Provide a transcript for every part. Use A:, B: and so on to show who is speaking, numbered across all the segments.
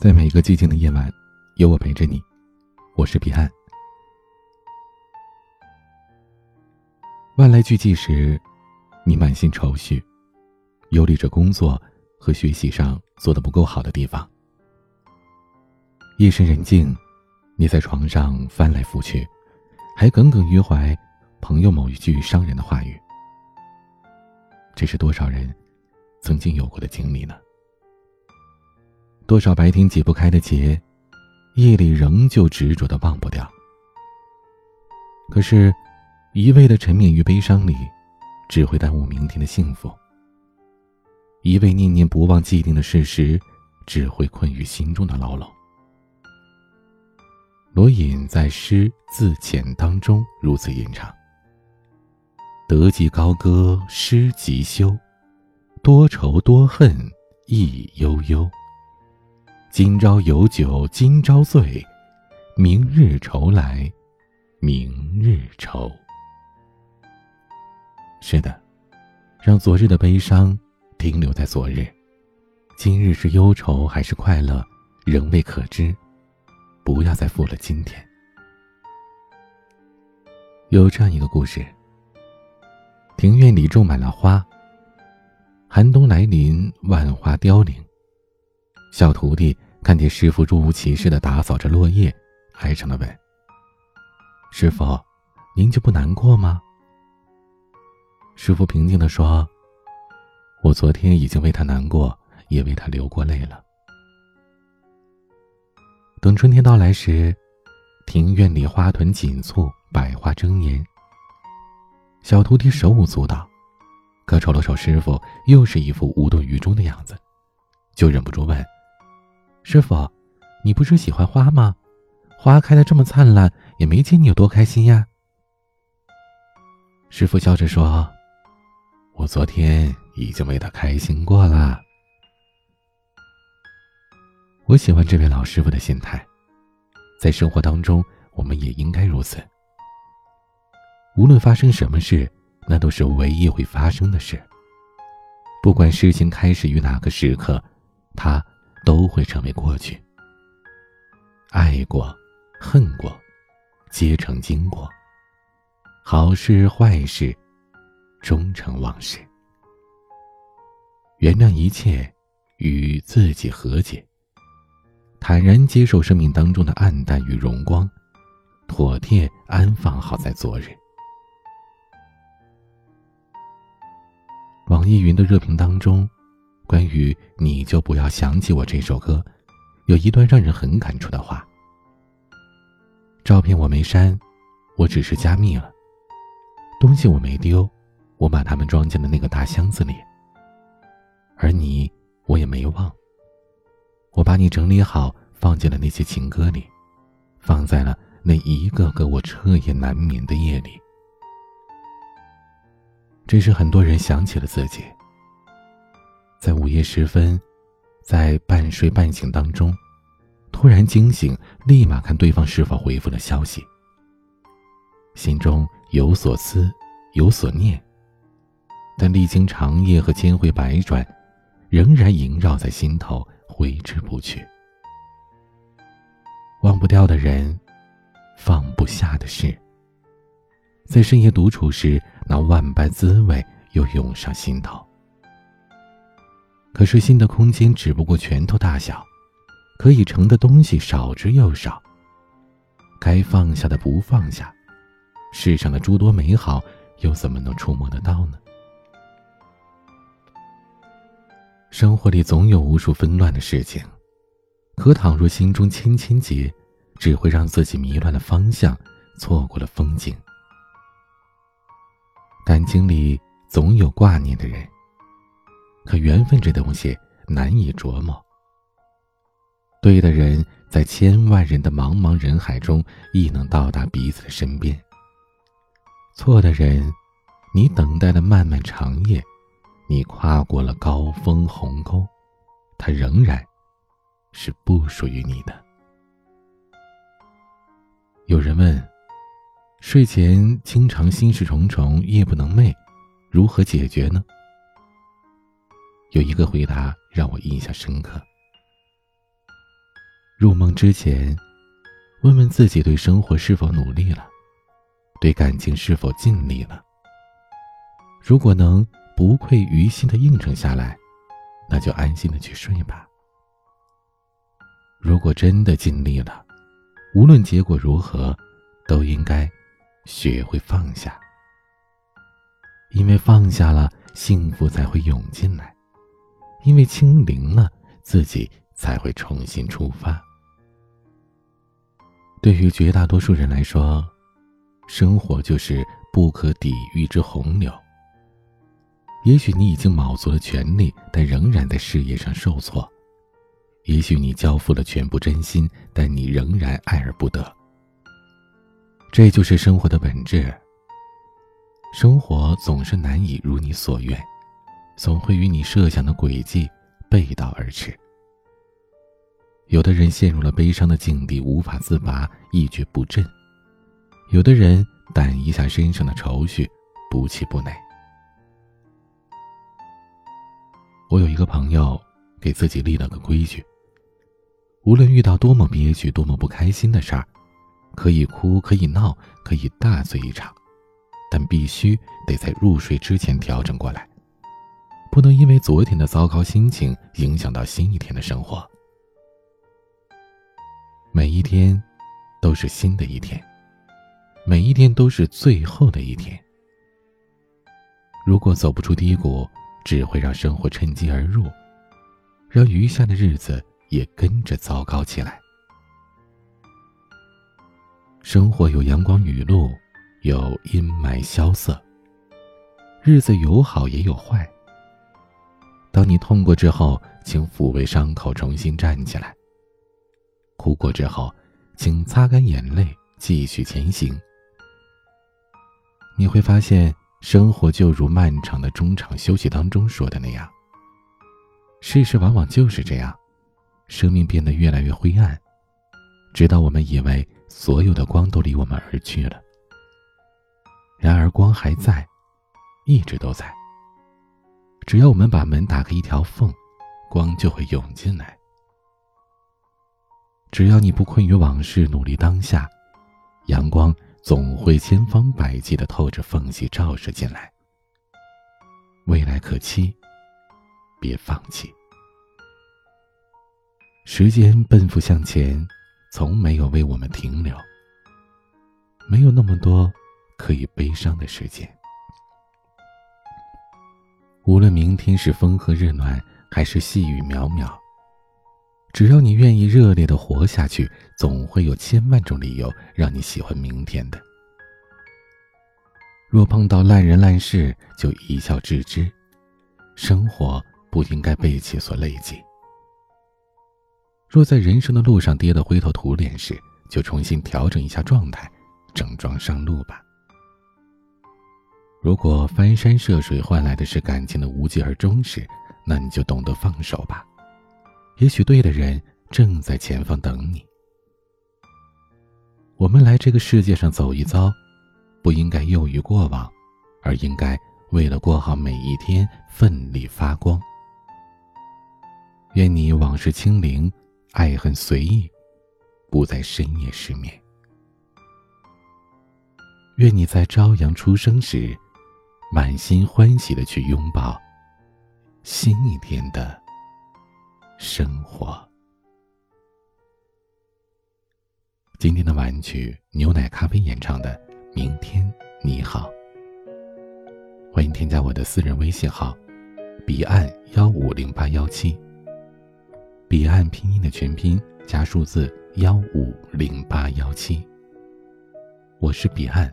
A: 在每一个寂静的夜晚，有我陪着你。我是彼岸。万籁俱寂时，你满心愁绪，忧虑着工作和学习上做的不够好的地方。夜深人静，你在床上翻来覆去，还耿耿于怀朋友某一句伤人的话语。这是多少人曾经有过的经历呢？多少白天解不开的结，夜里仍旧执着的忘不掉。可是，一味的沉湎于悲伤里，只会耽误明天的幸福；一味念念不忘既定的事实，只会困于心中的牢笼。罗隐在诗《自遣》当中如此吟唱：“得即高歌失即休，多愁多恨意悠悠。”今朝有酒今朝醉，明日愁来明日愁。是的，让昨日的悲伤停留在昨日，今日是忧愁还是快乐，仍未可知。不要再负了今天。有这样一个故事：庭院里种满了花，寒冬来临，万花凋零。小徒弟看见师傅若无其事的打扫着落叶，哀伤的问：“师傅，您就不难过吗？”师傅平静的说：“我昨天已经为他难过，也为他流过泪了。等春天到来时，庭院里花团锦簇，百花争妍。小徒弟手舞足蹈，可瞅了瞅师傅，又是一副无动于衷的样子，就忍不住问。”师傅，你不是喜欢花吗？花开的这么灿烂，也没见你有多开心呀。师傅笑着说：“我昨天已经为他开心过了。”我喜欢这位老师傅的心态，在生活当中，我们也应该如此。无论发生什么事，那都是唯一会发生的事。不管事情开始于哪个时刻，他。都会成为过去。爱过，恨过，皆成经过。好事坏事，终成往事。原谅一切，与自己和解。坦然接受生命当中的暗淡与荣光，妥帖安放好在昨日。网易云的热评当中。关于你就不要想起我这首歌，有一段让人很感触的话。照片我没删，我只是加密了。东西我没丢，我把它们装进了那个大箱子里。而你，我也没忘。我把你整理好，放进了那些情歌里，放在了那一个个我彻夜难眠的夜里。这是很多人想起了自己。在午夜时分，在半睡半醒当中，突然惊醒，立马看对方是否回复了消息。心中有所思，有所念，但历经长夜和千回百转，仍然萦绕在心头，挥之不去。忘不掉的人，放不下的事，在深夜独处时，那万般滋味又涌上心头。可是心的空间只不过拳头大小，可以盛的东西少之又少。该放下的不放下，世上的诸多美好又怎么能触摸得到呢？生活里总有无数纷乱的事情，可倘若心中千千结，只会让自己迷乱了方向，错过了风景。感情里总有挂念的人。可缘分这东西难以琢磨。对的人在千万人的茫茫人海中亦能到达彼此的身边。错的人，你等待了漫漫长夜，你跨过了高峰鸿沟，他仍然是不属于你的。有人问：睡前经常心事重重，夜不能寐，如何解决呢？有一个回答让我印象深刻。入梦之前，问问自己对生活是否努力了，对感情是否尽力了。如果能不愧于心的应承下来，那就安心的去睡吧。如果真的尽力了，无论结果如何，都应该学会放下，因为放下了，幸福才会涌进来；因为清零了，自己才会重新出发。对于绝大多数人来说，生活就是不可抵御之洪流。也许你已经卯足了全力，但仍然在事业上受挫；也许你交付了全部真心，但你仍然爱而不得。这就是生活的本质。生活总是难以如你所愿，总会与你设想的轨迹背道而驰。有的人陷入了悲伤的境地，无法自拔，一蹶不振；有的人掸一下身上的愁绪，不气不馁。我有一个朋友，给自己立了个规矩：无论遇到多么憋屈、多么不开心的事儿，可以哭，可以闹，可以大醉一场，但必须得在入睡之前调整过来，不能因为昨天的糟糕心情影响到新一天的生活。每一天，都是新的一天。每一天都是最后的一天。如果走不出低谷，只会让生活趁机而入，让余下的日子也跟着糟糕起来。生活有阳光雨露，有阴霾萧瑟。日子有好也有坏。当你痛过之后，请抚慰伤口，重新站起来。哭过之后，请擦干眼泪，继续前行。你会发现，生活就如漫长的中场休息当中说的那样。事实往往就是这样，生命变得越来越灰暗，直到我们以为所有的光都离我们而去了。然而，光还在，一直都在。只要我们把门打开一条缝，光就会涌进来。只要你不困于往事，努力当下，阳光总会千方百计的透着缝隙照射进来。未来可期，别放弃。时间奔赴向前，从没有为我们停留。没有那么多可以悲伤的时间。无论明天是风和日暖，还是细雨渺渺。只要你愿意热烈的活下去，总会有千万种理由让你喜欢明天的。若碰到烂人烂事，就一笑置之。生活不应该被其所累积。若在人生的路上跌得灰头土脸时，就重新调整一下状态，整装上路吧。如果翻山涉水换来的是感情的无疾而终时，那你就懂得放手吧。也许对的人正在前方等你。我们来这个世界上走一遭，不应该囿于过往，而应该为了过好每一天奋力发光。愿你往事清零，爱恨随意，不再深夜失眠。愿你在朝阳初升时，满心欢喜的去拥抱新一天的。生活。今天的晚曲，牛奶咖啡演唱的《明天你好》。欢迎添加我的私人微信号：彼岸幺五零八幺七。彼岸拼音的全拼加数字幺五零八幺七。我是彼岸。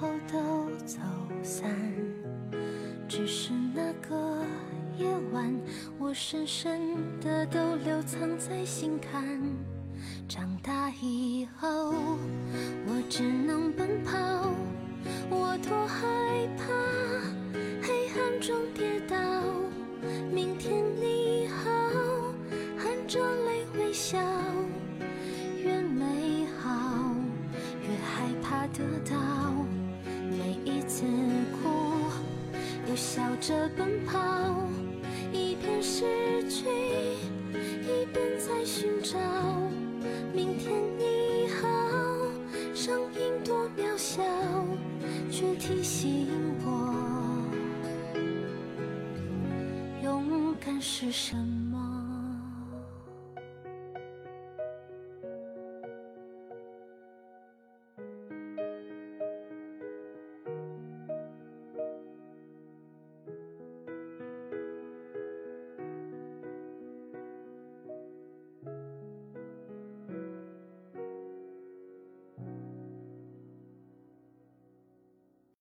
B: 后都走散。只是那个。夜晚。我深深的都留藏在心坎。长大以后，我只能什么。